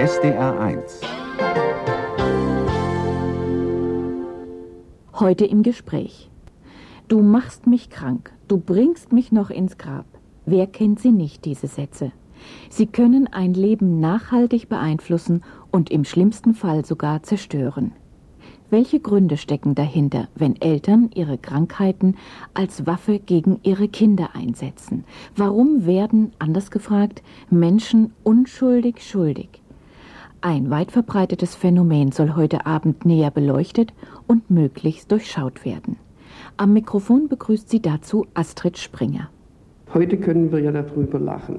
SDR 1 Heute im Gespräch. Du machst mich krank, du bringst mich noch ins Grab. Wer kennt sie nicht, diese Sätze? Sie können ein Leben nachhaltig beeinflussen und im schlimmsten Fall sogar zerstören. Welche Gründe stecken dahinter, wenn Eltern ihre Krankheiten als Waffe gegen ihre Kinder einsetzen? Warum werden, anders gefragt, Menschen unschuldig schuldig? Ein weit verbreitetes Phänomen soll heute Abend näher beleuchtet und möglichst durchschaut werden. Am Mikrofon begrüßt sie dazu Astrid Springer. Heute können wir ja darüber lachen.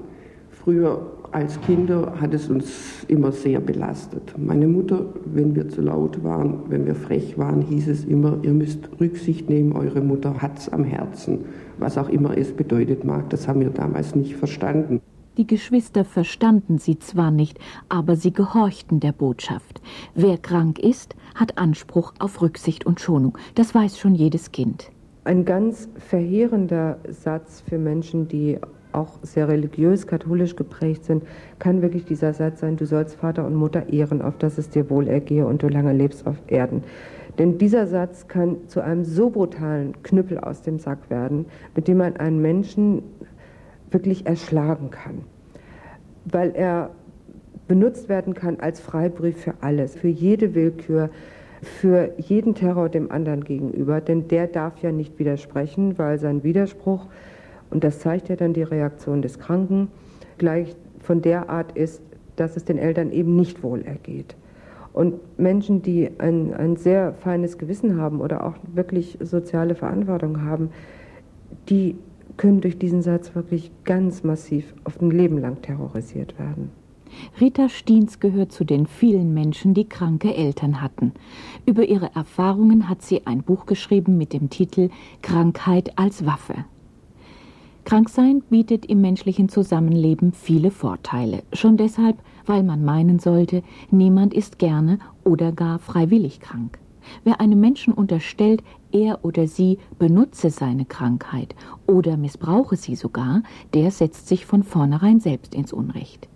Früher als Kinder hat es uns immer sehr belastet. Meine Mutter, wenn wir zu laut waren, wenn wir frech waren, hieß es immer, ihr müsst Rücksicht nehmen, eure Mutter hat's am Herzen. Was auch immer es bedeutet mag, das haben wir damals nicht verstanden. Die Geschwister verstanden sie zwar nicht, aber sie gehorchten der Botschaft. Wer krank ist, hat Anspruch auf Rücksicht und Schonung. Das weiß schon jedes Kind. Ein ganz verheerender Satz für Menschen, die auch sehr religiös, katholisch geprägt sind, kann wirklich dieser Satz sein, du sollst Vater und Mutter ehren, auf dass es dir wohl ergehe und du lange lebst auf Erden. Denn dieser Satz kann zu einem so brutalen Knüppel aus dem Sack werden, mit dem man einen Menschen wirklich erschlagen kann. Weil er benutzt werden kann als Freibrief für alles, für jede Willkür, für jeden Terror dem anderen gegenüber. Denn der darf ja nicht widersprechen, weil sein Widerspruch und das zeigt ja dann die Reaktion des Kranken, gleich von der Art ist, dass es den Eltern eben nicht wohl ergeht. Und Menschen, die ein, ein sehr feines Gewissen haben oder auch wirklich soziale Verantwortung haben, die können durch diesen Satz wirklich ganz massiv auf ein Leben lang terrorisiert werden. Rita Stiens gehört zu den vielen Menschen, die kranke Eltern hatten. Über ihre Erfahrungen hat sie ein Buch geschrieben mit dem Titel Krankheit als Waffe. Kranksein bietet im menschlichen Zusammenleben viele Vorteile, schon deshalb, weil man meinen sollte, niemand ist gerne oder gar freiwillig krank. Wer einem Menschen unterstellt, er oder sie benutze seine Krankheit oder missbrauche sie sogar, der setzt sich von vornherein selbst ins Unrecht.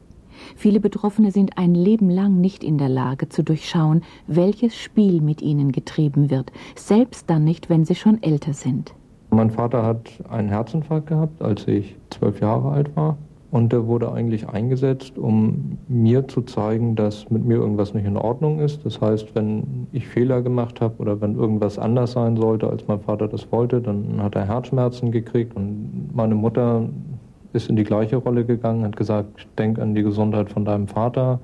Viele Betroffene sind ein Leben lang nicht in der Lage zu durchschauen, welches Spiel mit ihnen getrieben wird, selbst dann nicht, wenn sie schon älter sind. Mein Vater hat einen Herzinfarkt gehabt, als ich zwölf Jahre alt war. Und der wurde eigentlich eingesetzt, um mir zu zeigen, dass mit mir irgendwas nicht in Ordnung ist. Das heißt, wenn ich Fehler gemacht habe oder wenn irgendwas anders sein sollte, als mein Vater das wollte, dann hat er Herzschmerzen gekriegt. Und meine Mutter ist in die gleiche Rolle gegangen, hat gesagt, denk an die Gesundheit von deinem Vater.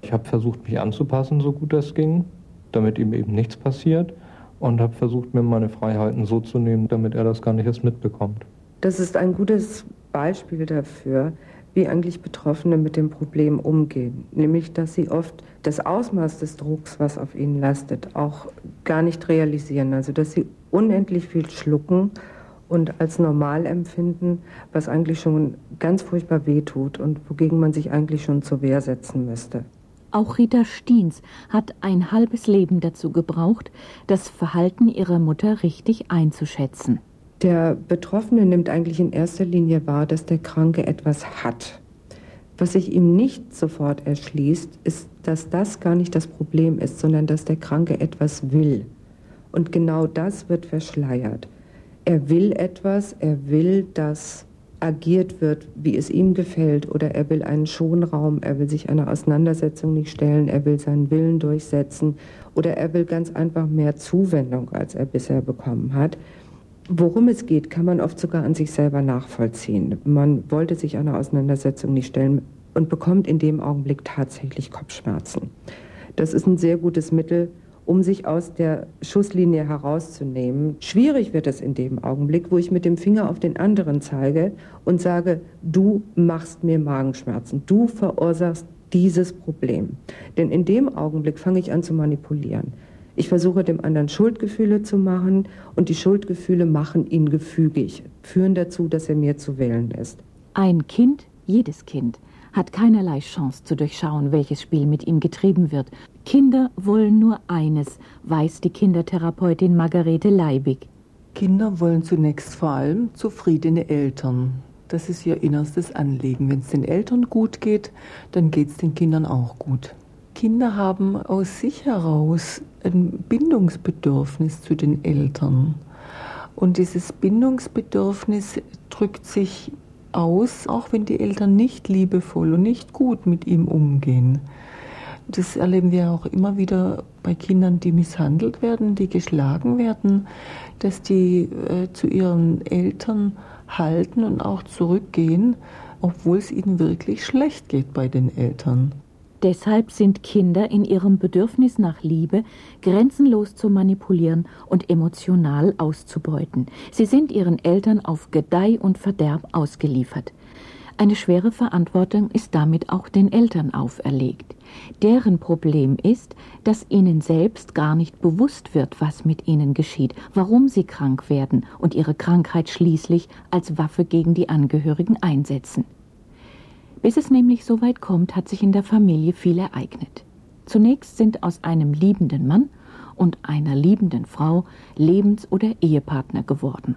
Ich habe versucht, mich anzupassen, so gut das ging, damit ihm eben nichts passiert und habe versucht, mir meine Freiheiten so zu nehmen, damit er das gar nicht erst mitbekommt. Das ist ein gutes Beispiel dafür, wie eigentlich Betroffene mit dem Problem umgehen. Nämlich, dass sie oft das Ausmaß des Drucks, was auf ihnen lastet, auch gar nicht realisieren. Also, dass sie unendlich viel schlucken und als normal empfinden, was eigentlich schon ganz furchtbar wehtut und wogegen man sich eigentlich schon zur Wehr setzen müsste. Auch Rita Stiens hat ein halbes Leben dazu gebraucht, das Verhalten ihrer Mutter richtig einzuschätzen. Der Betroffene nimmt eigentlich in erster Linie wahr, dass der Kranke etwas hat. Was sich ihm nicht sofort erschließt, ist, dass das gar nicht das Problem ist, sondern dass der Kranke etwas will. Und genau das wird verschleiert. Er will etwas, er will, dass agiert wird, wie es ihm gefällt, oder er will einen Schonraum, er will sich einer Auseinandersetzung nicht stellen, er will seinen Willen durchsetzen, oder er will ganz einfach mehr Zuwendung, als er bisher bekommen hat. Worum es geht, kann man oft sogar an sich selber nachvollziehen. Man wollte sich einer Auseinandersetzung nicht stellen und bekommt in dem Augenblick tatsächlich Kopfschmerzen. Das ist ein sehr gutes Mittel, um sich aus der Schusslinie herauszunehmen. Schwierig wird es in dem Augenblick, wo ich mit dem Finger auf den anderen zeige und sage, du machst mir Magenschmerzen, du verursachst dieses Problem. Denn in dem Augenblick fange ich an zu manipulieren. Ich versuche dem anderen Schuldgefühle zu machen und die Schuldgefühle machen ihn gefügig, führen dazu, dass er mir zu wählen ist. Ein Kind, jedes Kind, hat keinerlei Chance zu durchschauen, welches Spiel mit ihm getrieben wird. Kinder wollen nur eines, weiß die Kindertherapeutin Margarete Leibig. Kinder wollen zunächst vor allem zufriedene Eltern. Das ist ihr innerstes Anliegen. Wenn es den Eltern gut geht, dann geht es den Kindern auch gut. Kinder haben aus sich heraus ein Bindungsbedürfnis zu den Eltern. Und dieses Bindungsbedürfnis drückt sich aus, auch wenn die Eltern nicht liebevoll und nicht gut mit ihm umgehen. Das erleben wir auch immer wieder bei Kindern, die misshandelt werden, die geschlagen werden, dass die äh, zu ihren Eltern halten und auch zurückgehen, obwohl es ihnen wirklich schlecht geht bei den Eltern. Deshalb sind Kinder in ihrem Bedürfnis nach Liebe grenzenlos zu manipulieren und emotional auszubeuten. Sie sind ihren Eltern auf Gedeih und Verderb ausgeliefert. Eine schwere Verantwortung ist damit auch den Eltern auferlegt. Deren Problem ist, dass ihnen selbst gar nicht bewusst wird, was mit ihnen geschieht, warum sie krank werden und ihre Krankheit schließlich als Waffe gegen die Angehörigen einsetzen. Bis es nämlich so weit kommt, hat sich in der Familie viel ereignet. Zunächst sind aus einem liebenden Mann und einer liebenden Frau Lebens- oder Ehepartner geworden.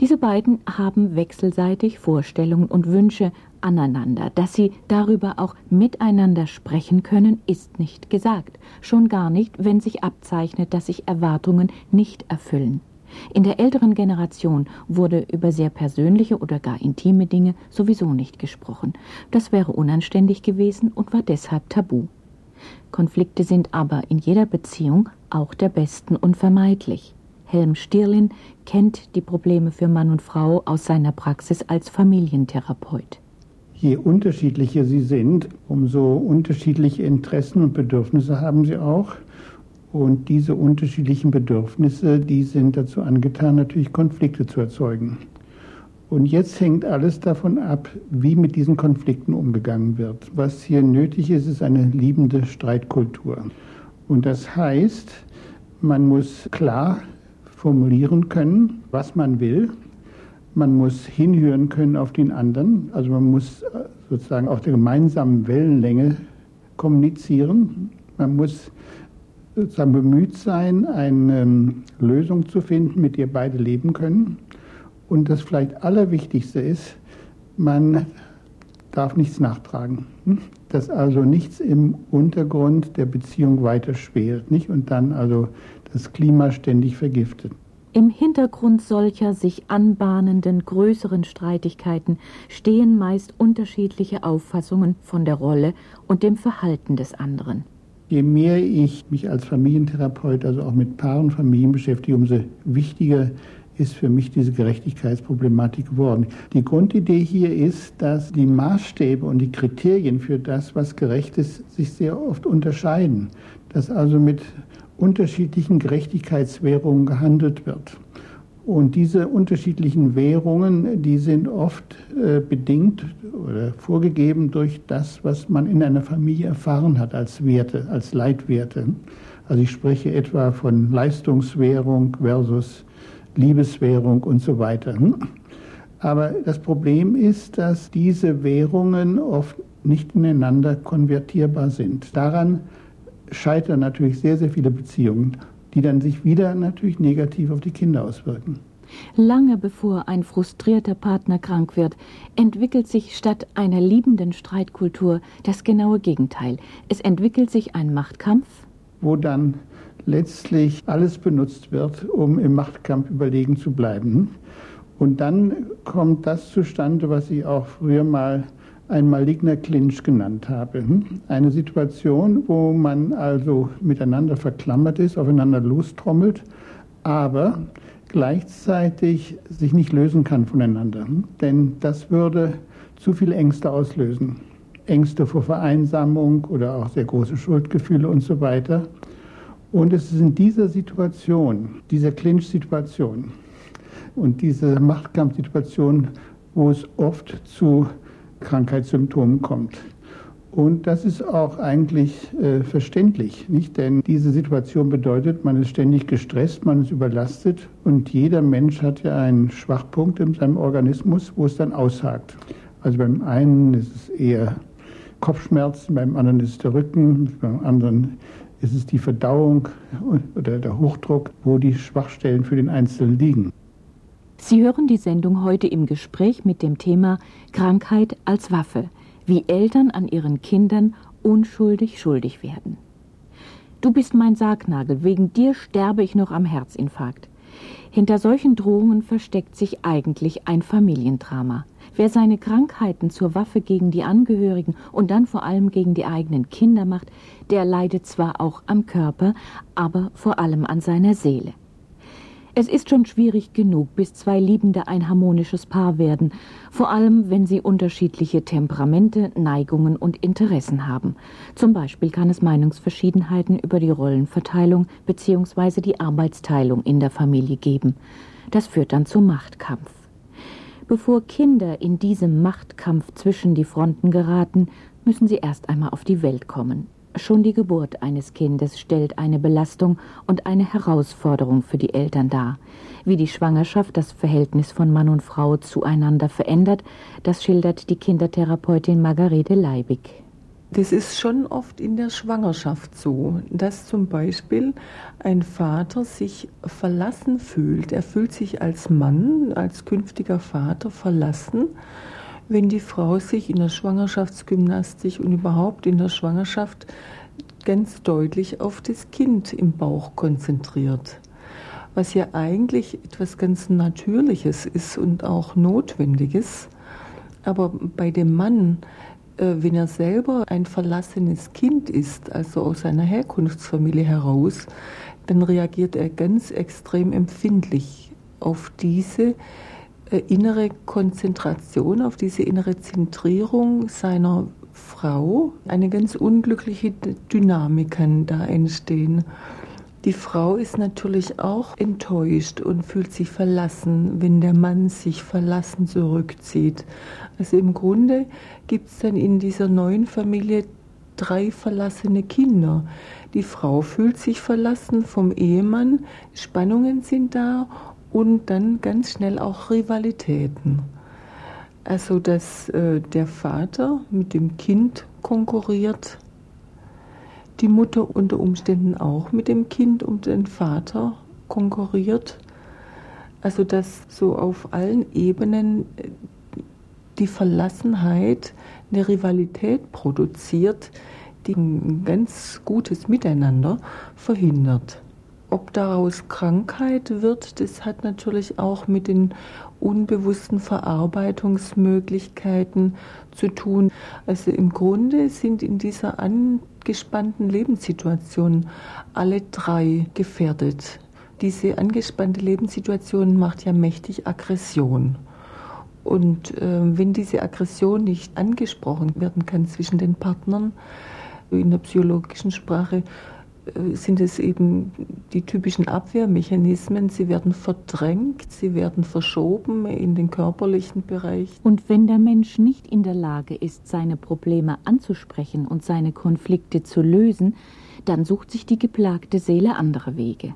Diese beiden haben wechselseitig Vorstellungen und Wünsche aneinander. Dass sie darüber auch miteinander sprechen können, ist nicht gesagt. Schon gar nicht, wenn sich abzeichnet, dass sich Erwartungen nicht erfüllen. In der älteren Generation wurde über sehr persönliche oder gar intime Dinge sowieso nicht gesprochen. Das wäre unanständig gewesen und war deshalb tabu. Konflikte sind aber in jeder Beziehung auch der besten unvermeidlich. Helm Stirlin kennt die Probleme für Mann und Frau aus seiner Praxis als Familientherapeut. Je unterschiedlicher sie sind, umso unterschiedliche Interessen und Bedürfnisse haben sie auch. Und diese unterschiedlichen Bedürfnisse, die sind dazu angetan, natürlich Konflikte zu erzeugen. Und jetzt hängt alles davon ab, wie mit diesen Konflikten umgegangen wird. Was hier nötig ist, ist eine liebende Streitkultur. Und das heißt, man muss klar formulieren können, was man will. Man muss hinhören können auf den anderen. Also man muss äh, sozusagen auf der gemeinsamen Wellenlänge kommunizieren. Man muss sozusagen bemüht sein, eine ähm, Lösung zu finden, mit der beide leben können. Und das vielleicht Allerwichtigste ist, man darf nichts nachtragen. Hm? Dass also nichts im Untergrund der Beziehung weiter schwelt, nicht? Und dann also das Klima ständig vergiftet. Im Hintergrund solcher sich anbahnenden größeren Streitigkeiten stehen meist unterschiedliche Auffassungen von der Rolle und dem Verhalten des anderen. Je mehr ich mich als Familientherapeut, also auch mit Paaren, Familien beschäftige, umso wichtiger ist für mich diese Gerechtigkeitsproblematik geworden. Die Grundidee hier ist, dass die Maßstäbe und die Kriterien für das, was gerecht ist, sich sehr oft unterscheiden. Dass also mit unterschiedlichen Gerechtigkeitswährungen gehandelt wird. Und diese unterschiedlichen Währungen, die sind oft äh, bedingt oder vorgegeben durch das, was man in einer Familie erfahren hat als Werte, als Leitwerte. Also ich spreche etwa von Leistungswährung versus Liebeswährung und so weiter. Aber das Problem ist, dass diese Währungen oft nicht ineinander konvertierbar sind. Daran scheitern natürlich sehr, sehr viele Beziehungen, die dann sich wieder natürlich negativ auf die Kinder auswirken. Lange bevor ein frustrierter Partner krank wird, entwickelt sich statt einer liebenden Streitkultur das genaue Gegenteil. Es entwickelt sich ein Machtkampf, wo dann letztlich alles benutzt wird, um im Machtkampf überlegen zu bleiben. Und dann kommt das zustande, was ich auch früher mal ein maligner Clinch genannt habe. Eine Situation, wo man also miteinander verklammert ist, aufeinander lostrommelt, aber gleichzeitig sich nicht lösen kann voneinander. Denn das würde zu viele Ängste auslösen. Ängste vor Vereinsamung oder auch sehr große Schuldgefühle und so weiter. Und es ist in dieser Situation, dieser Clinch-Situation und dieser Machtkampfsituation, wo es oft zu Krankheitssymptomen kommt. Und das ist auch eigentlich äh, verständlich, nicht? Denn diese Situation bedeutet, man ist ständig gestresst, man ist überlastet und jeder Mensch hat ja einen Schwachpunkt in seinem Organismus, wo es dann aushakt. Also beim einen ist es eher Kopfschmerzen, beim anderen ist es der Rücken, beim anderen ist es die Verdauung oder der Hochdruck, wo die Schwachstellen für den Einzelnen liegen. Sie hören die Sendung heute im Gespräch mit dem Thema Krankheit als Waffe, wie Eltern an ihren Kindern unschuldig schuldig werden. Du bist mein Sargnagel, wegen dir sterbe ich noch am Herzinfarkt. Hinter solchen Drohungen versteckt sich eigentlich ein Familiendrama. Wer seine Krankheiten zur Waffe gegen die Angehörigen und dann vor allem gegen die eigenen Kinder macht, der leidet zwar auch am Körper, aber vor allem an seiner Seele. Es ist schon schwierig genug, bis zwei Liebende ein harmonisches Paar werden, vor allem wenn sie unterschiedliche Temperamente, Neigungen und Interessen haben. Zum Beispiel kann es Meinungsverschiedenheiten über die Rollenverteilung bzw. die Arbeitsteilung in der Familie geben. Das führt dann zu Machtkampf. Bevor Kinder in diesem Machtkampf zwischen die Fronten geraten, müssen sie erst einmal auf die Welt kommen. Schon die Geburt eines Kindes stellt eine Belastung und eine Herausforderung für die Eltern dar. Wie die Schwangerschaft das Verhältnis von Mann und Frau zueinander verändert, das schildert die Kindertherapeutin Margarete Leibig. Das ist schon oft in der Schwangerschaft so, dass zum Beispiel ein Vater sich verlassen fühlt. Er fühlt sich als Mann, als künftiger Vater verlassen, wenn die Frau sich in der Schwangerschaftsgymnastik und überhaupt in der Schwangerschaft ganz deutlich auf das Kind im Bauch konzentriert. Was ja eigentlich etwas ganz Natürliches ist und auch Notwendiges. Aber bei dem Mann äh, wenn er selber ein verlassenes Kind ist, also aus seiner Herkunftsfamilie heraus, dann reagiert er ganz extrem empfindlich auf diese innere Konzentration, auf diese innere Zentrierung seiner Frau. Eine ganz unglückliche Dynamik da entstehen. Die Frau ist natürlich auch enttäuscht und fühlt sich verlassen, wenn der Mann sich verlassen zurückzieht. Also im Grunde gibt es dann in dieser neuen Familie drei verlassene Kinder. Die Frau fühlt sich verlassen vom Ehemann, Spannungen sind da und dann ganz schnell auch Rivalitäten. Also dass äh, der Vater mit dem Kind konkurriert die Mutter unter Umständen auch mit dem Kind um den Vater konkurriert. Also dass so auf allen Ebenen äh, die Verlassenheit eine Rivalität produziert, die ein ganz gutes Miteinander verhindert. Ob daraus Krankheit wird, das hat natürlich auch mit den unbewussten Verarbeitungsmöglichkeiten zu tun. Also im Grunde sind in dieser angespannten Lebenssituation alle drei gefährdet. Diese angespannte Lebenssituation macht ja mächtig Aggression. Und äh, wenn diese Aggression nicht angesprochen werden kann zwischen den Partnern, in der psychologischen Sprache sind es eben die typischen Abwehrmechanismen. Sie werden verdrängt, sie werden verschoben in den körperlichen Bereich. Und wenn der Mensch nicht in der Lage ist, seine Probleme anzusprechen und seine Konflikte zu lösen, dann sucht sich die geplagte Seele andere Wege.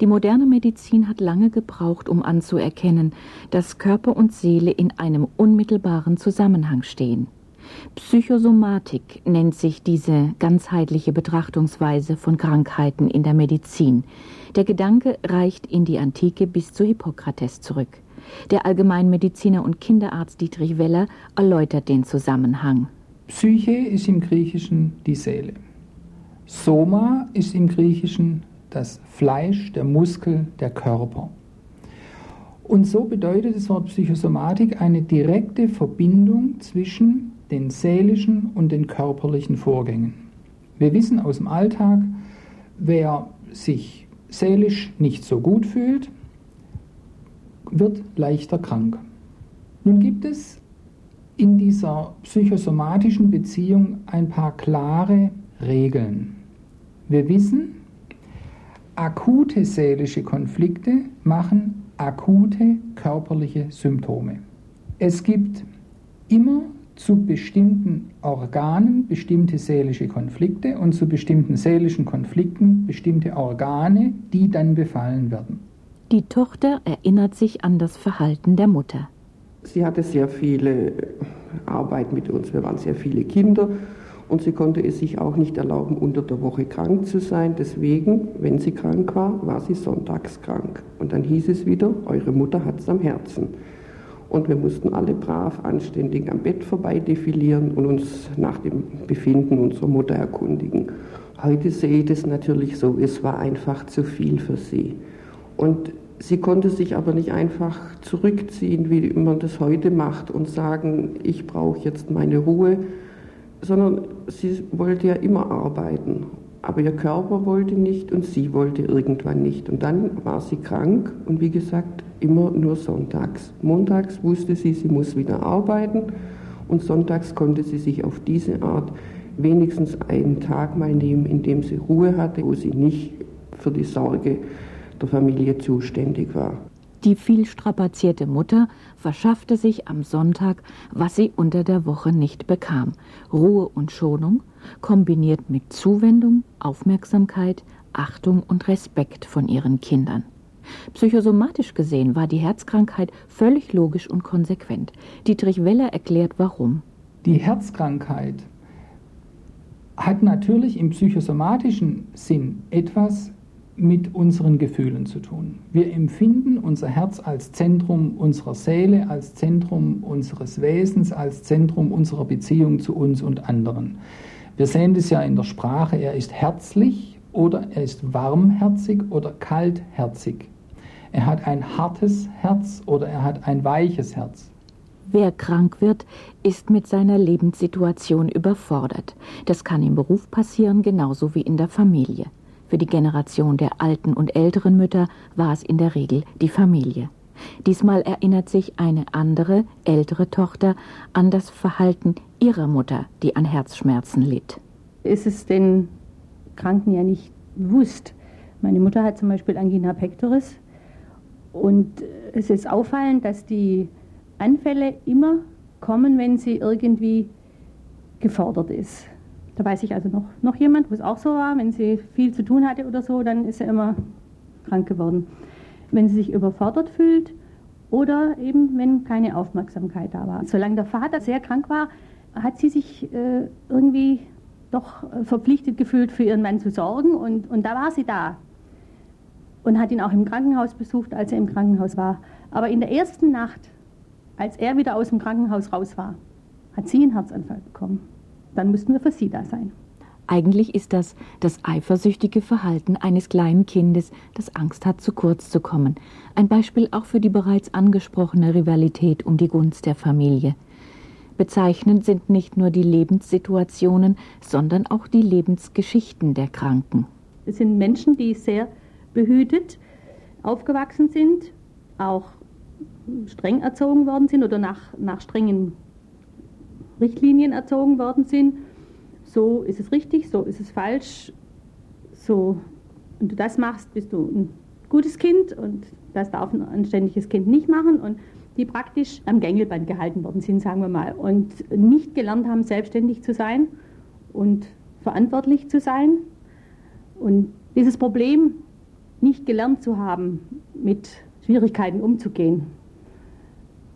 Die moderne Medizin hat lange gebraucht, um anzuerkennen, dass Körper und Seele in einem unmittelbaren Zusammenhang stehen. Psychosomatik nennt sich diese ganzheitliche Betrachtungsweise von Krankheiten in der Medizin. Der Gedanke reicht in die Antike bis zu Hippokrates zurück. Der Allgemeinmediziner und Kinderarzt Dietrich Weller erläutert den Zusammenhang. Psyche ist im Griechischen die Seele. Soma ist im Griechischen das Fleisch, der Muskel, der Körper. Und so bedeutet das Wort Psychosomatik eine direkte Verbindung zwischen den seelischen und den körperlichen Vorgängen. Wir wissen aus dem Alltag, wer sich seelisch nicht so gut fühlt, wird leichter krank. Nun gibt es in dieser psychosomatischen Beziehung ein paar klare Regeln. Wir wissen, akute seelische Konflikte machen akute körperliche Symptome. Es gibt immer zu bestimmten Organen bestimmte seelische Konflikte und zu bestimmten seelischen Konflikten bestimmte Organe, die dann befallen werden. Die Tochter erinnert sich an das Verhalten der Mutter. Sie hatte sehr viele Arbeit mit uns, wir waren sehr viele Kinder Und sie konnte es sich auch nicht erlauben, unter der Woche krank zu sein. Deswegen, wenn sie krank war, war sie sonntags krank. Und dann hieß es wieder, eure Mutter hat es am Herzen. Und wir mussten alle brav, anständig am Bett vorbei defilieren und uns nach dem Befinden unserer Mutter erkundigen. Heute sehe ich das natürlich so, es war einfach zu viel für sie. Und sie konnte sich aber nicht einfach zurückziehen, wie man das heute macht, und sagen, ich brauche jetzt meine Ruhe, sondern sie wollte ja immer arbeiten. Aber ihr Körper wollte nicht und sie wollte irgendwann nicht. Und dann war sie krank und wie gesagt, immer nur sonntags. Montags wusste sie, sie muss wieder arbeiten und sonntags konnte sie sich auf diese Art wenigstens einen Tag mal nehmen, in dem sie Ruhe hatte, wo sie nicht für die Sorge der Familie zuständig war. Die viel strapazierte Mutter verschaffte sich am Sonntag, was sie unter der Woche nicht bekam. Ruhe und Schonung, kombiniert mit Zuwendung, Aufmerksamkeit, Achtung und Respekt von ihren Kindern. Psychosomatisch gesehen war die Herzkrankheit völlig logisch und konsequent. Dietrich Weller erklärt warum. Die Herzkrankheit hat natürlich im psychosomatischen Sinn etwas mit unseren Gefühlen zu tun. Wir empfinden unser Herz als Zentrum unserer Seele, als Zentrum unseres Wesens, als Zentrum unserer Beziehung zu uns und anderen. Wir sehen das ja in der Sprache, er ist herzlich oder er ist warmherzig oder kaltherzig. Er hat ein hartes Herz oder er hat ein weiches Herz. Wer krank wird, ist mit seiner Lebenssituation überfordert. Das kann im Beruf passieren, genauso wie in der Familie. Für die Generation der alten und älteren Mütter war es in der Regel die Familie. Diesmal erinnert sich eine andere, ältere Tochter an das Verhalten ihrer Mutter, die an Herzschmerzen litt. Ist es den Kranken ja nicht bewusst. Meine Mutter hat zum Beispiel Angina pectoris und es ist auffallend, dass die Anfälle immer kommen, wenn sie irgendwie gefordert ist. Da weiß ich also noch, noch jemand, wo es auch so war, wenn sie viel zu tun hatte oder so, dann ist sie immer krank geworden. Wenn sie sich überfordert fühlt oder eben wenn keine Aufmerksamkeit da war. Solange der Vater sehr krank war, hat sie sich äh, irgendwie doch verpflichtet gefühlt, für ihren Mann zu sorgen und, und da war sie da. Und hat ihn auch im Krankenhaus besucht, als er im Krankenhaus war. Aber in der ersten Nacht, als er wieder aus dem Krankenhaus raus war, hat sie einen Herzanfall bekommen dann müssten wir für sie da sein. Eigentlich ist das das eifersüchtige Verhalten eines kleinen Kindes, das Angst hat, zu kurz zu kommen. Ein Beispiel auch für die bereits angesprochene Rivalität um die Gunst der Familie. Bezeichnend sind nicht nur die Lebenssituationen, sondern auch die Lebensgeschichten der Kranken. Es sind Menschen, die sehr behütet aufgewachsen sind, auch streng erzogen worden sind oder nach, nach strengen Richtlinien erzogen worden sind. So ist es richtig, so ist es falsch. So, und du das machst, bist du ein gutes Kind und das darf ein anständiges Kind nicht machen und die praktisch am Gängelband gehalten worden sind, sagen wir mal, und nicht gelernt haben, selbstständig zu sein und verantwortlich zu sein. Und dieses Problem nicht gelernt zu haben, mit Schwierigkeiten umzugehen,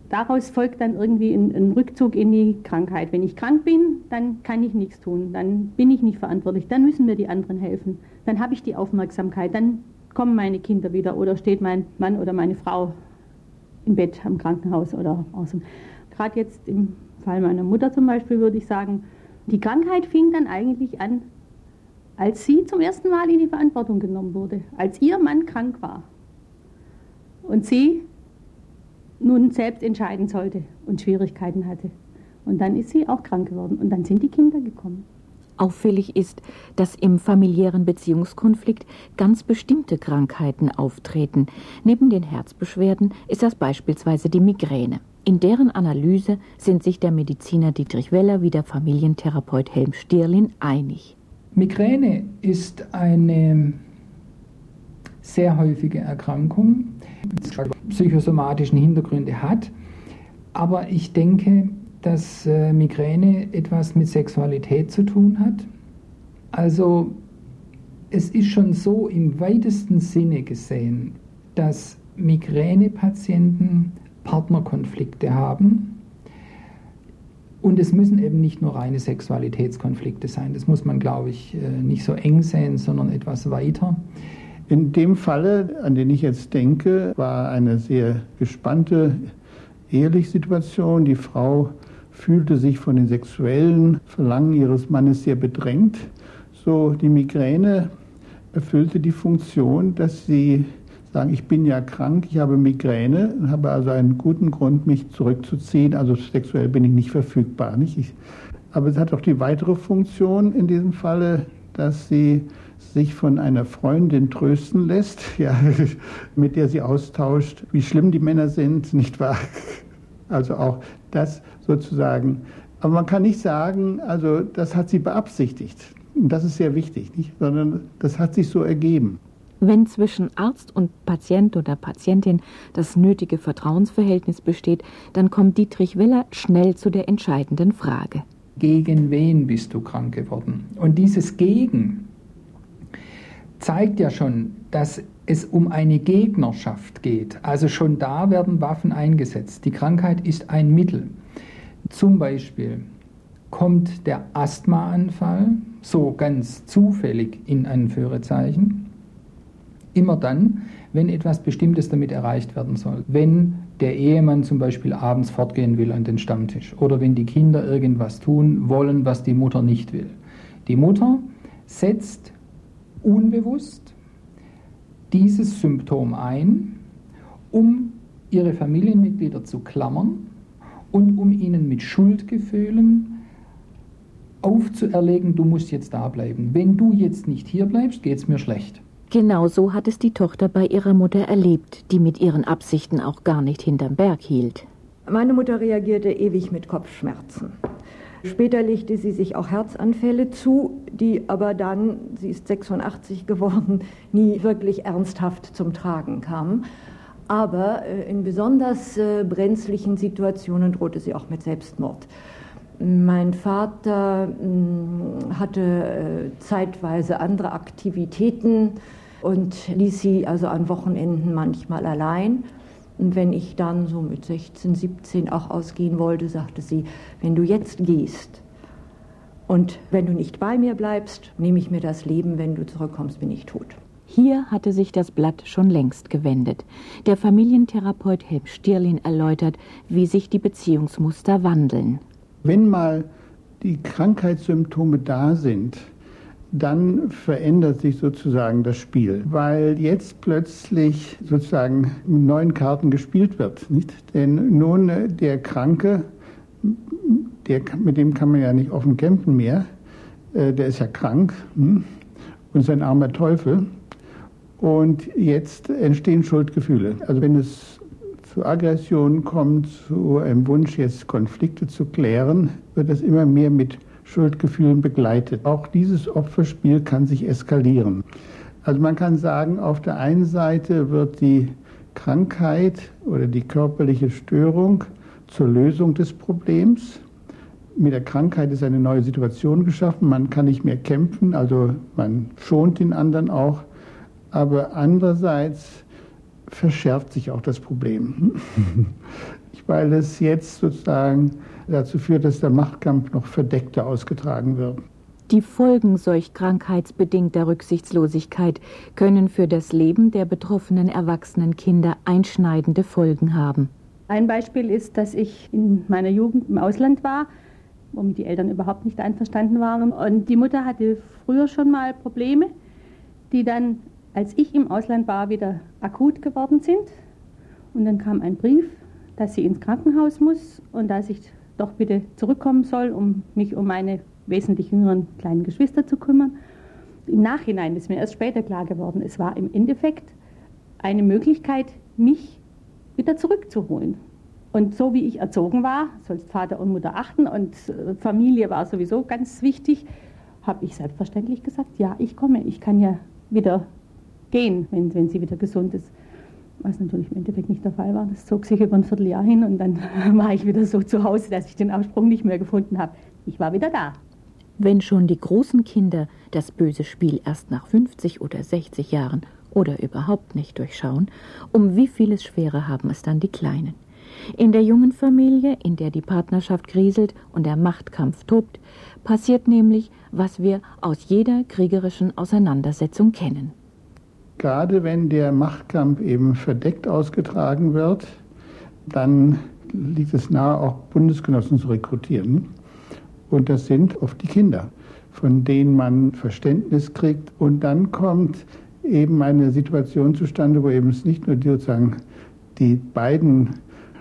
daraus folgt dann irgendwie ein, ein, Rückzug in die Krankheit. Wenn ich krank bin, dann kann ich nichts tun, dann bin ich nicht verantwortlich, dann müssen mir die anderen helfen, dann habe ich die Aufmerksamkeit, dann kommen meine Kinder wieder oder steht mein Mann oder meine Frau im Bett am Krankenhaus oder außen. Gerade jetzt im Fall meiner Mutter zum Beispiel würde ich sagen, die Krankheit fing dann eigentlich an, als sie zum ersten Mal in die Verantwortung genommen wurde, als ihr Mann krank war. Und sie nun selbst entscheiden sollte und Schwierigkeiten hatte. Und dann ist sie auch krank geworden und dann sind die Kinder gekommen. Auffällig ist, dass im familiären Beziehungskonflikt ganz bestimmte Krankheiten auftreten. Neben den Herzbeschwerden ist das beispielsweise die Migräne. In deren Analyse sind sich der Mediziner Dietrich Weller wie der Familientherapeut Helm Stirlin einig. Migräne ist eine sehr häufige Erkrankung, psychosomatischen Hintergründe hat. Aber ich denke, dass äh, Migräne etwas mit Sexualität zu tun hat. Also es ist schon so im weitesten Sinne gesehen, dass Migränepatienten Partnerkonflikte haben. Und es müssen eben nicht nur reine Sexualitätskonflikte sein. Das muss man, glaube ich, äh, nicht so eng sehen, sondern etwas weiter. In dem Falle, an den ich jetzt denke, war eine sehr gespannte eheliche Situation. Die Frau fühlte sich von den sexuellen Verlangen ihres Mannes sehr bedrängt. So die Migräne erfüllte die Funktion, dass sie sagen, ich bin ja krank, ich habe Migräne, habe also einen guten Grund, mich zurückzuziehen. Also sexuell bin ich nicht verfügbar. Nicht? Ich, aber es hat auch die weitere Funktion in diesem Falle, dass sie sich von einer Freundin trösten lässt, ja, mit der sie austauscht, wie schlimm die Männer sind, nicht wahr? Also auch das sozusagen. Aber man kann nicht sagen, also das hat sie beabsichtigt. Das ist sehr wichtig, nicht? sondern das hat sich so ergeben. Wenn zwischen Arzt und Patient oder Patientin das nötige Vertrauensverhältnis besteht, dann kommt Dietrich Weller schnell zu der entscheidenden Frage. Gegen wen bist du krank geworden? Und dieses Gegen zeigt ja schon, dass es um eine Gegnerschaft geht. Also schon da werden Waffen eingesetzt. Die Krankheit ist ein Mittel. Zum Beispiel kommt der Asthmaanfall, so ganz zufällig in Anführungszeichen, immer dann, wenn etwas Bestimmtes damit erreicht werden soll. Wenn der Ehemann zum Beispiel abends fortgehen will an den Stammtisch oder wenn die Kinder irgendwas tun wollen, was die Mutter nicht will. Die Mutter setzt unbewusst dieses Symptom ein, um ihre Familienmitglieder zu klammern und um ihnen mit Schuldgefühlen aufzuerlegen, du musst jetzt da bleiben. Wenn du jetzt nicht hier bleibst, geht es mir schlecht. Genau so hat es die Tochter bei ihrer Mutter erlebt, die mit ihren Absichten auch gar nicht hinterm Berg hielt. Meine Mutter reagierte ewig mit Kopfschmerzen. Später legte sie sich auch Herzanfälle zu, die aber dann, sie ist 86 geworden, nie wirklich ernsthaft zum Tragen kamen. Aber äh, in besonders äh, brenzlichen Situationen drohte sie auch mit Selbstmord. Mein Vater hm, hatte äh, zeitweise andere Aktivitäten und ließ sie also an Wochenenden manchmal allein. Und wenn ich dann so mit 16, 17 auch ausgehen wollte, sagte sie, wenn du jetzt gehst und wenn du nicht bei mir bleibst, nehme ich mir das Leben, wenn du zurückkommst, bin ich tot. Hier hatte sich das Blatt schon längst gewendet. Der Familientherapeut Helm Stirlin erläutert, wie sich die Beziehungsmuster wandeln. Wenn mal die Krankheitssymptome da sind, dann verändert sich sozusagen das Spiel, weil jetzt plötzlich sozusagen mit neuen Karten gespielt wird. Nicht? Denn nun äh, der Kranke, der, mit dem kann man ja nicht offen campen mehr, äh, der ist ja krank hm? und ist ein armer Teufel. Und jetzt entstehen Schuldgefühle. Also wenn es zu Aggressionen kommt, zu einem Wunsch, jetzt Konflikte zu klären, wird das immer mehr mit Schuldgefühlen begleitet. Auch dieses Opferspiel kann sich eskalieren. Also man kann sagen, auf der einen Seite wird die Krankheit oder die körperliche Störung zur Lösung des Problems. Mit der Krankheit ist eine neue Situation geschaffen. Man kann nicht mehr kämpfen, also man schont den anderen auch. Aber andererseits verschärft sich auch das Problem, weil es jetzt sozusagen dazu führt, dass der Machtkampf noch verdeckter ausgetragen wird. Die Folgen solch krankheitsbedingter Rücksichtslosigkeit können für das Leben der betroffenen erwachsenen Kinder einschneidende Folgen haben. Ein Beispiel ist, dass ich in meiner Jugend im Ausland war, womit die Eltern überhaupt nicht einverstanden waren. Und die Mutter hatte früher schon mal Probleme, die dann, als ich im Ausland war, wieder akut geworden sind. Und dann kam ein Brief, dass sie ins Krankenhaus muss und dass ich doch bitte zurückkommen soll, um mich um meine wesentlich jüngeren kleinen Geschwister zu kümmern. Im Nachhinein ist mir erst später klar geworden, es war im Endeffekt eine Möglichkeit, mich wieder zurückzuholen. Und so wie ich erzogen war, sollst Vater und Mutter achten und äh, Familie war sowieso ganz wichtig, habe ich selbstverständlich gesagt, ja, ich komme, ich kann ja wieder gehen, wenn, wenn sie wieder gesund ist was natürlich im Endeffekt nicht der Fall war. Das zog sich über ein Vierteljahr hin und dann war ich wieder so zu Hause, dass ich den Absprung nicht mehr gefunden habe. Ich war wieder da. Wenn schon die großen Kinder das böse Spiel erst nach 50 oder 60 Jahren oder überhaupt nicht durchschauen, um wie vieles schwerer haben es dann die Kleinen. In der jungen Familie, in der die Partnerschaft kriselt und der Machtkampf tobt, passiert nämlich, was wir aus jeder kriegerischen Auseinandersetzung kennen. Gerade wenn der Machtkampf eben verdeckt ausgetragen wird, dann liegt es nahe, auch Bundesgenossen zu rekrutieren. Und das sind oft die Kinder, von denen man Verständnis kriegt. Und dann kommt eben eine Situation zustande, wo eben es nicht nur sozusagen die beiden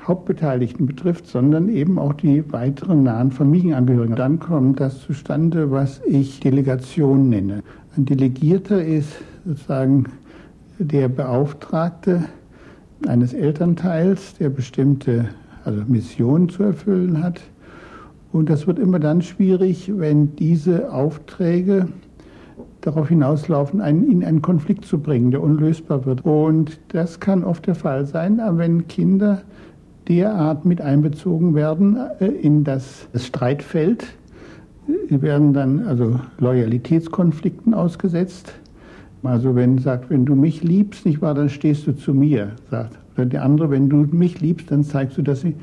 Hauptbeteiligten betrifft, sondern eben auch die weiteren nahen Familienangehörigen. Dann kommt das zustande, was ich Delegation nenne. Ein Delegierter ist sozusagen der Beauftragte eines Elternteils, der bestimmte also Missionen zu erfüllen hat. Und das wird immer dann schwierig, wenn diese Aufträge darauf hinauslaufen, einen in einen Konflikt zu bringen, der unlösbar wird. Und das kann oft der Fall sein, wenn Kinder derart mit einbezogen werden äh, in das, das Streitfeld. Sie werden dann also Loyalitätskonflikten ausgesetzt. Also wenn sagt, wenn du mich liebst, nicht wahr, dann stehst du zu mir, sagt. Oder der andere, wenn du mich liebst, dann zeigst du, dass sie,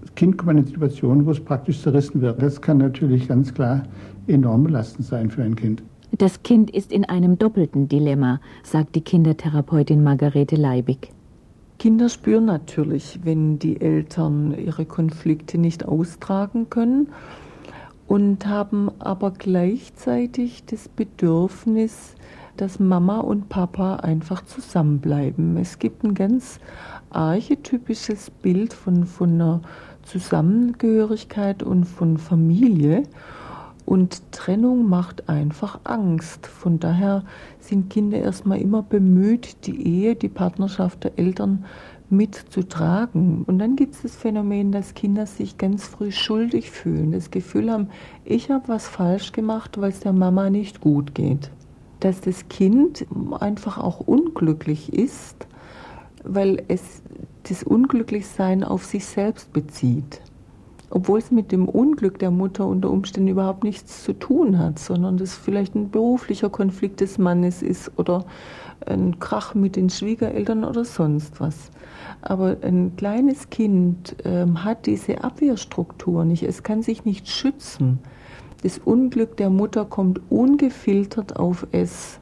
das Kind kommt in eine Situation, wo es praktisch zerrissen wird. Das kann natürlich ganz klar enorm belastend sein für ein Kind. Das Kind ist in einem doppelten Dilemma, sagt die Kindertherapeutin Margarete Leibig. Kinder spüren natürlich, wenn die Eltern ihre Konflikte nicht austragen können und haben aber gleichzeitig das Bedürfnis, dass Mama und Papa einfach zusammenbleiben. Es gibt ein ganz archetypisches Bild von, von einer Zusammengehörigkeit und von Familie. Und Trennung macht einfach Angst. Von daher sind Kinder erstmal immer bemüht, die Ehe, die Partnerschaft der Eltern mitzutragen. Und dann gibt es das Phänomen, dass Kinder sich ganz früh schuldig fühlen, das Gefühl haben, ich habe was falsch gemacht, weil es der Mama nicht gut geht. Dass das Kind einfach auch unglücklich ist, weil es das Unglücklichsein auf sich selbst bezieht obwohl es mit dem Unglück der Mutter unter Umständen überhaupt nichts zu tun hat, sondern das vielleicht ein beruflicher Konflikt des Mannes ist oder ein Krach mit den Schwiegereltern oder sonst was. Aber ein kleines Kind ähm, hat diese Abwehrstruktur nicht. Es kann sich nicht schützen. Das Unglück der Mutter kommt ungefiltert auf es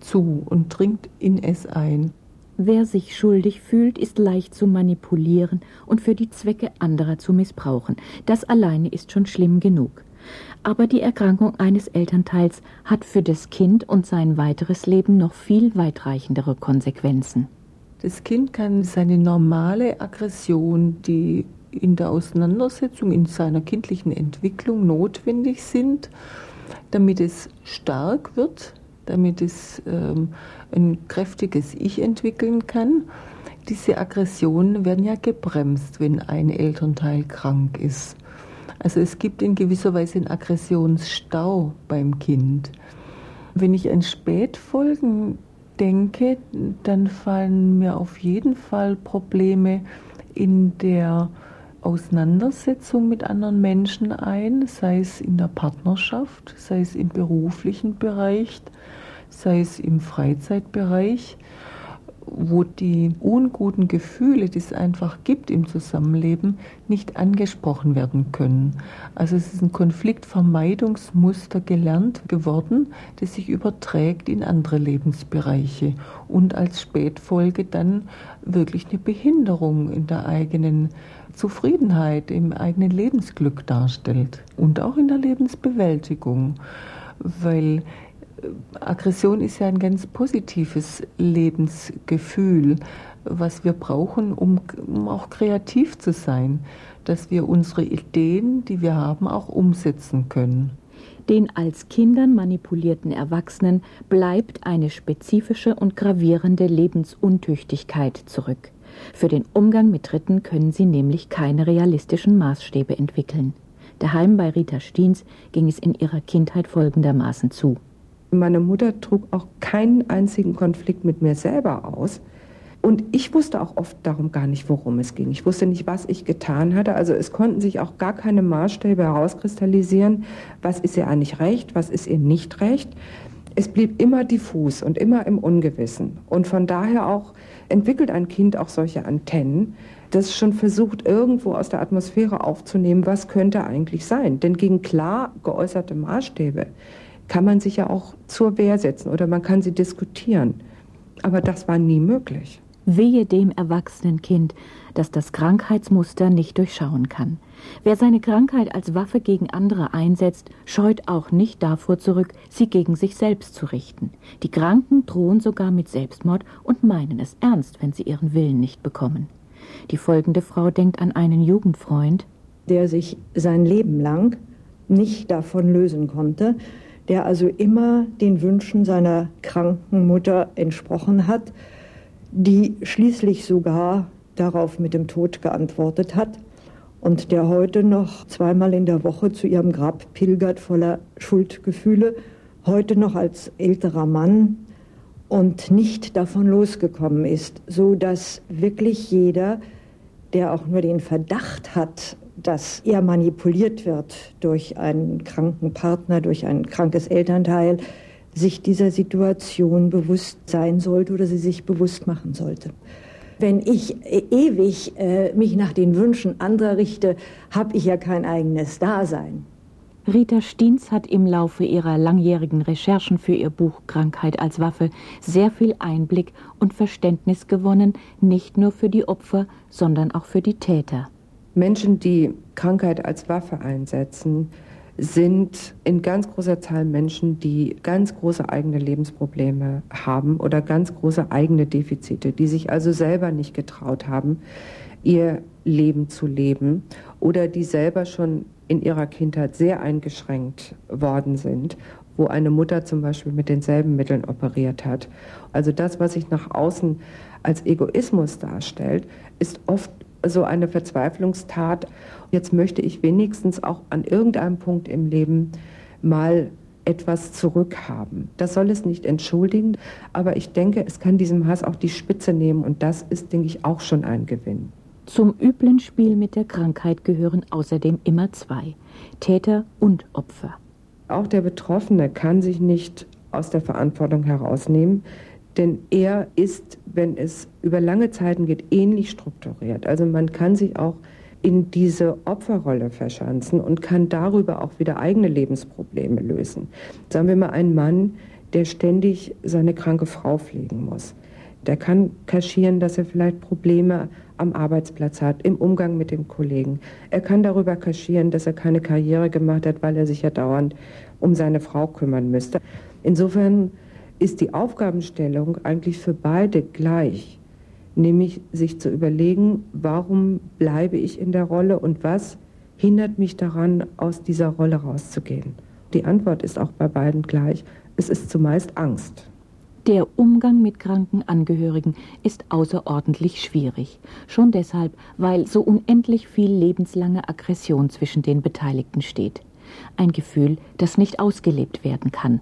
zu und dringt in es ein. Wer sich schuldig fühlt, ist leicht zu manipulieren und für die Zwecke anderer zu missbrauchen. Das alleine ist schon schlimm genug. Aber die Erkrankung eines Elternteils hat für das Kind und sein weiteres Leben noch viel weitreichendere Konsequenzen. Das Kind kann seine normale Aggression, die in der Auseinandersetzung, in seiner kindlichen Entwicklung notwendig sind, damit es stark wird, damit es ähm, ein kräftiges Ich entwickeln kann. Diese Aggressionen werden ja gebremst, wenn ein Elternteil krank ist. Also es gibt in gewisser Weise einen Aggressionsstau beim Kind. Wenn ich an Spätfolgen denke, dann fallen mir auf jeden Fall Probleme in der Auseinandersetzung mit anderen Menschen ein, sei es in der Partnerschaft, sei es im beruflichen Bereich, sei es im Freizeitbereich, wo die unguten Gefühle, die es einfach gibt im Zusammenleben, nicht angesprochen werden können. Also es ist ein Konfliktvermeidungsmuster gelernt geworden, das sich überträgt in andere Lebensbereiche und als Spätfolge dann wirklich eine Behinderung in der eigenen Zufriedenheit, im eigenen Lebensglück darstellt und auch in der Lebensbewältigung, weil Aggression ist ja ein ganz positives Lebensgefühl, was wir brauchen, um, auch kreativ zu sein, dass wir unsere Ideen, die wir haben, auch umsetzen können. Den als Kindern manipulierten Erwachsenen bleibt eine spezifische und gravierende Lebensuntüchtigkeit zurück. Für den Umgang mit Dritten können sie nämlich keine realistischen Maßstäbe entwickeln. Daheim bei Rita Stiens ging es in ihrer Kindheit folgendermaßen zu. Meine Mutter trug auch keinen einzigen Konflikt mit mir selber aus. Und ich wusste auch oft darum gar nicht, worum es ging. Ich wusste nicht, was ich getan hatte. Also es konnten sich auch gar keine Maßstäbe herauskristallisieren, was ist ihr eigentlich recht, was ist ihr nicht recht. Es blieb immer diffus und immer im Ungewissen. Und von daher auch entwickelt ein Kind auch solche Antennen, das schon versucht, irgendwo aus der Atmosphäre aufzunehmen, was könnte eigentlich sein. Denn gegen klar geäußerte Maßstäbe kann man sich ja auch zur Wehr setzen oder man kann sie diskutieren. Aber das war nie möglich. Wehe dem erwachsenen Kind, das das Krankheitsmuster nicht durchschauen kann. Wer seine Krankheit als Waffe gegen andere einsetzt, scheut auch nicht davor zurück, sie gegen sich selbst zu richten. Die Kranken drohen sogar mit Selbstmord und meinen es ernst, wenn sie ihren Willen nicht bekommen. Die folgende Frau denkt an einen Jugendfreund, der sich sein Leben lang nicht davon lösen konnte, der also immer den Wünschen seiner kranken Mutter entsprochen hat, die schließlich sogar darauf mit dem Tod geantwortet hat und der heute noch zweimal in der Woche zu ihrem Grab pilgert voller Schuldgefühle, heute noch als älterer Mann und nicht davon losgekommen ist, so dass wirklich jeder, der auch nur den Verdacht hat, dass er manipuliert wird durch einen kranken Partner, durch ein krankes Elternteil, sich dieser Situation bewusst sein sollte oder sie sich bewusst machen sollte. Wenn ich ewig äh, mich nach den Wünschen anderer richte, habe ich ja kein eigenes Dasein. Rita Stiens hat im Laufe ihrer langjährigen Recherchen für ihr Buch Krankheit als Waffe sehr viel Einblick und Verständnis gewonnen, nicht nur für die Opfer, sondern auch für die Täter. Menschen, die Krankheit als Waffe einsetzen, sind in ganz großer Zahl Menschen, die ganz große eigene Lebensprobleme haben oder ganz große eigene Defizite, die sich also selber nicht getraut haben, ihr Leben zu leben oder die selber schon in ihrer Kindheit sehr eingeschränkt worden sind, wo eine Mutter zum Beispiel mit denselben Mitteln operiert hat. Also das, was sich nach außen als Egoismus darstellt, ist oft so eine Verzweiflungstat. Jetzt möchte ich wenigstens auch an irgendeinem Punkt im Leben mal etwas zurückhaben. Das soll es nicht entschuldigen, aber ich denke, es kann diesem Hass auch die Spitze nehmen und das ist, denke ich, auch schon ein Gewinn. Zum üblen Spiel mit der Krankheit gehören außerdem immer zwei, Täter und Opfer. Auch der Betroffene kann sich nicht aus der Verantwortung herausnehmen, denn er ist, wenn es über lange Zeiten geht, ähnlich strukturiert. Also man kann sich auch in diese Opferrolle verschanzen und kann darüber auch wieder eigene Lebensprobleme lösen. Sagen wir mal, ein Mann, der ständig seine kranke Frau pflegen muss. Der kann kaschieren, dass er vielleicht Probleme am Arbeitsplatz hat, im Umgang mit dem Kollegen. Er kann darüber kaschieren, dass er keine Karriere gemacht hat, weil er sich ja dauernd um seine Frau kümmern müsste. Insofern ist die Aufgabenstellung eigentlich für beide gleich, nämlich sich zu überlegen, warum bleibe ich in der Rolle und was hindert mich daran, aus dieser Rolle rauszugehen. Die Antwort ist auch bei beiden gleich. Es ist zumeist Angst. Der Umgang mit kranken Angehörigen ist außerordentlich schwierig. Schon deshalb, weil so unendlich viel lebenslange Aggression zwischen den Beteiligten steht. Ein Gefühl, das nicht ausgelebt werden kann.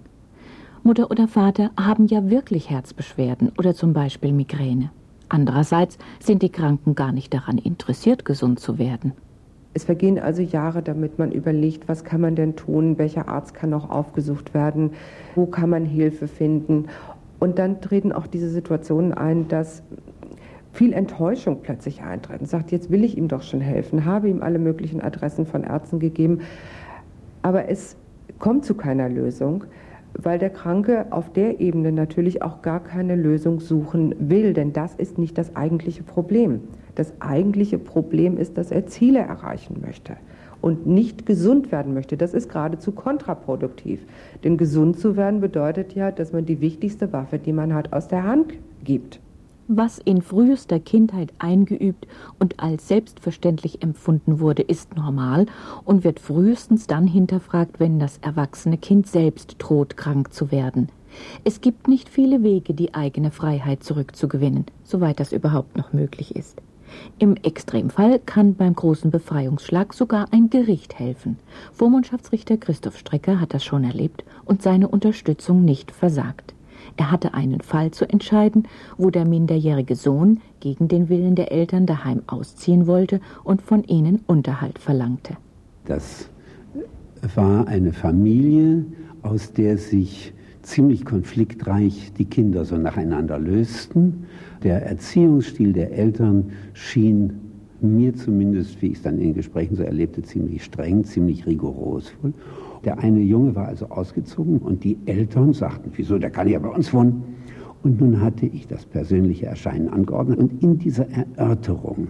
Mutter oder Vater haben ja wirklich Herzbeschwerden oder zum Beispiel Migräne. Andererseits sind die Kranken gar nicht daran interessiert, gesund zu werden. Es vergehen also Jahre, damit man überlegt, was kann man denn tun, welcher Arzt kann noch aufgesucht werden, wo kann man Hilfe finden. Und dann treten auch diese Situationen ein, dass viel Enttäuschung plötzlich eintritt und sagt, jetzt will ich ihm doch schon helfen, habe ihm alle möglichen Adressen von Ärzten gegeben, aber es kommt zu keiner Lösung weil der Kranke auf der Ebene natürlich auch gar keine Lösung suchen will, denn das ist nicht das eigentliche Problem. Das eigentliche Problem ist, dass er Ziele erreichen möchte und nicht gesund werden möchte. Das ist geradezu kontraproduktiv. Denn gesund zu werden bedeutet ja, dass man die wichtigste Waffe, die man hat, aus der Hand gibt was in frühester Kindheit eingeübt und als selbstverständlich empfunden wurde, ist normal und wird frühestens dann hinterfragt, wenn das erwachsene Kind selbst droht, krank zu werden. Es gibt nicht viele Wege, die eigene Freiheit zurückzugewinnen, soweit das überhaupt noch möglich ist. Im Extremfall kann beim großen Befreiungsschlag sogar ein Gericht helfen. Vormundschaftsrichter Christoph Strecker hat das schon erlebt und seine Unterstützung nicht versagt. Er hatte einen Fall zu entscheiden, wo der minderjährige Sohn gegen den Willen der Eltern daheim ausziehen wollte und von ihnen Unterhalt verlangte. Das war eine Familie, aus der sich ziemlich konfliktreich die Kinder so nacheinander lösten. Der Erziehungsstil der Eltern schien mir zumindest, wie ich es dann in Gesprächen so erlebte, ziemlich streng, ziemlich rigoros. Der eine Junge war also ausgezogen und die Eltern sagten, wieso, der kann ja bei uns wohnen. Und nun hatte ich das persönliche Erscheinen angeordnet und in dieser Erörterung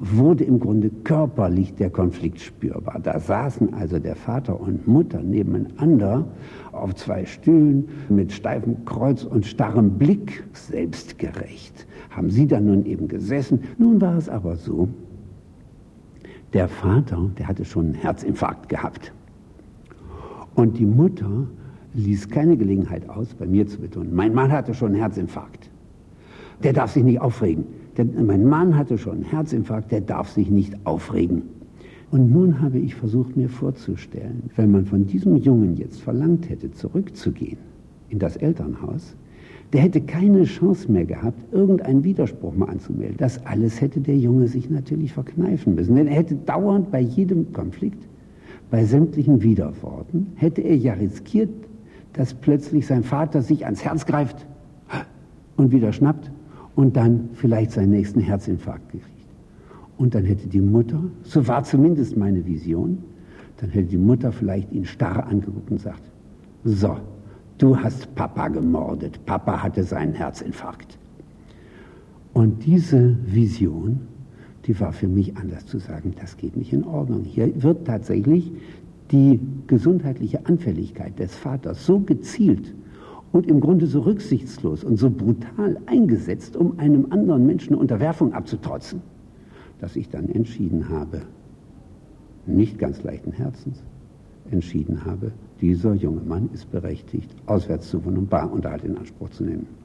wurde im Grunde körperlich der Konflikt spürbar. Da saßen also der Vater und Mutter nebeneinander auf zwei Stühlen mit steifem Kreuz und starrem Blick, selbstgerecht. Haben sie dann nun eben gesessen. Nun war es aber so, der Vater, der hatte schon einen Herzinfarkt gehabt. Und die Mutter ließ keine Gelegenheit aus, bei mir zu betonen, mein Mann hatte schon einen Herzinfarkt. Der darf sich nicht aufregen. Der, mein Mann hatte schon einen Herzinfarkt, der darf sich nicht aufregen. Und nun habe ich versucht, mir vorzustellen, wenn man von diesem Jungen jetzt verlangt hätte, zurückzugehen in das Elternhaus, der hätte keine Chance mehr gehabt, irgendeinen Widerspruch mal anzumelden. Das alles hätte der Junge sich natürlich verkneifen müssen. Denn er hätte dauernd bei jedem Konflikt, bei sämtlichen Widerworten, hätte er ja riskiert, dass plötzlich sein Vater sich ans Herz greift und wieder schnappt und dann vielleicht seinen nächsten Herzinfarkt gekriegt. Und dann hätte die Mutter, so war zumindest meine Vision, dann hätte die Mutter vielleicht ihn starr angeguckt und sagt, so, du hast Papa gemordet, Papa hatte seinen Herzinfarkt. Und diese Vision, die war für mich anders zu sagen, das geht nicht in Ordnung. Hier wird tatsächlich die gesundheitliche Anfälligkeit des Vaters so gezielt und im Grunde so rücksichtslos und so brutal eingesetzt, um einem anderen Menschen Unterwerfung abzutrotzen, dass ich dann entschieden habe, nicht ganz leichten Herzens, entschieden habe, dieser junge Mann ist berechtigt, auswärts zu wohnen und Barunterhalt in Anspruch zu nehmen.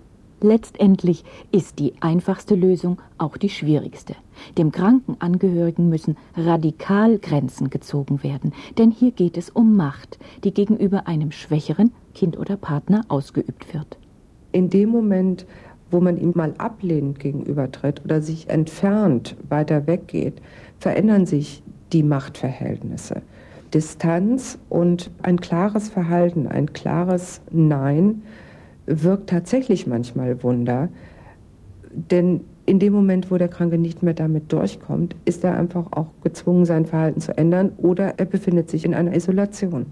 Letztendlich ist die einfachste Lösung auch die schwierigste. Dem kranken Angehörigen müssen radikal Grenzen gezogen werden, denn hier geht es um Macht, die gegenüber einem schwächeren Kind oder Partner ausgeübt wird. In dem Moment, wo man ihm mal ablehnend gegenübertritt oder sich entfernt, weiter weggeht, verändern sich die Machtverhältnisse. Distanz und ein klares Verhalten, ein klares Nein wirkt tatsächlich manchmal Wunder. Denn in dem Moment, wo der Kranke nicht mehr damit durchkommt, ist er einfach auch gezwungen, sein Verhalten zu ändern oder er befindet sich in einer Isolation.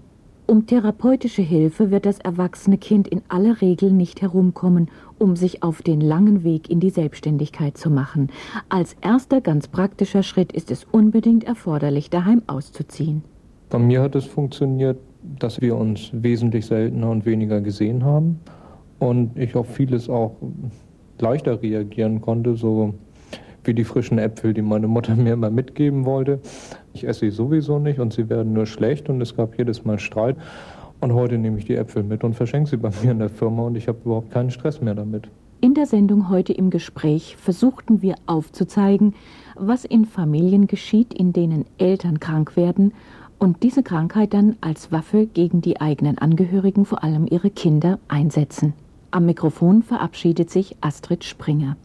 Um therapeutische Hilfe wird das erwachsene Kind in aller Regel nicht herumkommen, um sich auf den langen Weg in die Selbstständigkeit zu machen. Als erster ganz praktischer Schritt ist es unbedingt erforderlich, daheim auszuziehen. Bei mir hat es funktioniert, dass wir uns wesentlich seltener und weniger gesehen haben und ich auf vieles auch leichter reagieren konnte, so wie die frischen Äpfel, die meine Mutter mir immer mitgeben wollte. Ich esse sie sowieso nicht und sie werden nur schlecht und es gab jedes Mal Streit. Und heute nehme ich die Äpfel mit und verschenke sie bei mir in der Firma und ich habe überhaupt keinen Stress mehr damit. In der Sendung heute im Gespräch versuchten wir aufzuzeigen, was in Familien geschieht, in denen Eltern krank werden und diese Krankheit dann als Waffe gegen die eigenen Angehörigen, vor allem ihre Kinder, einsetzen. Am Mikrofon verabschiedet sich Astrid Springer.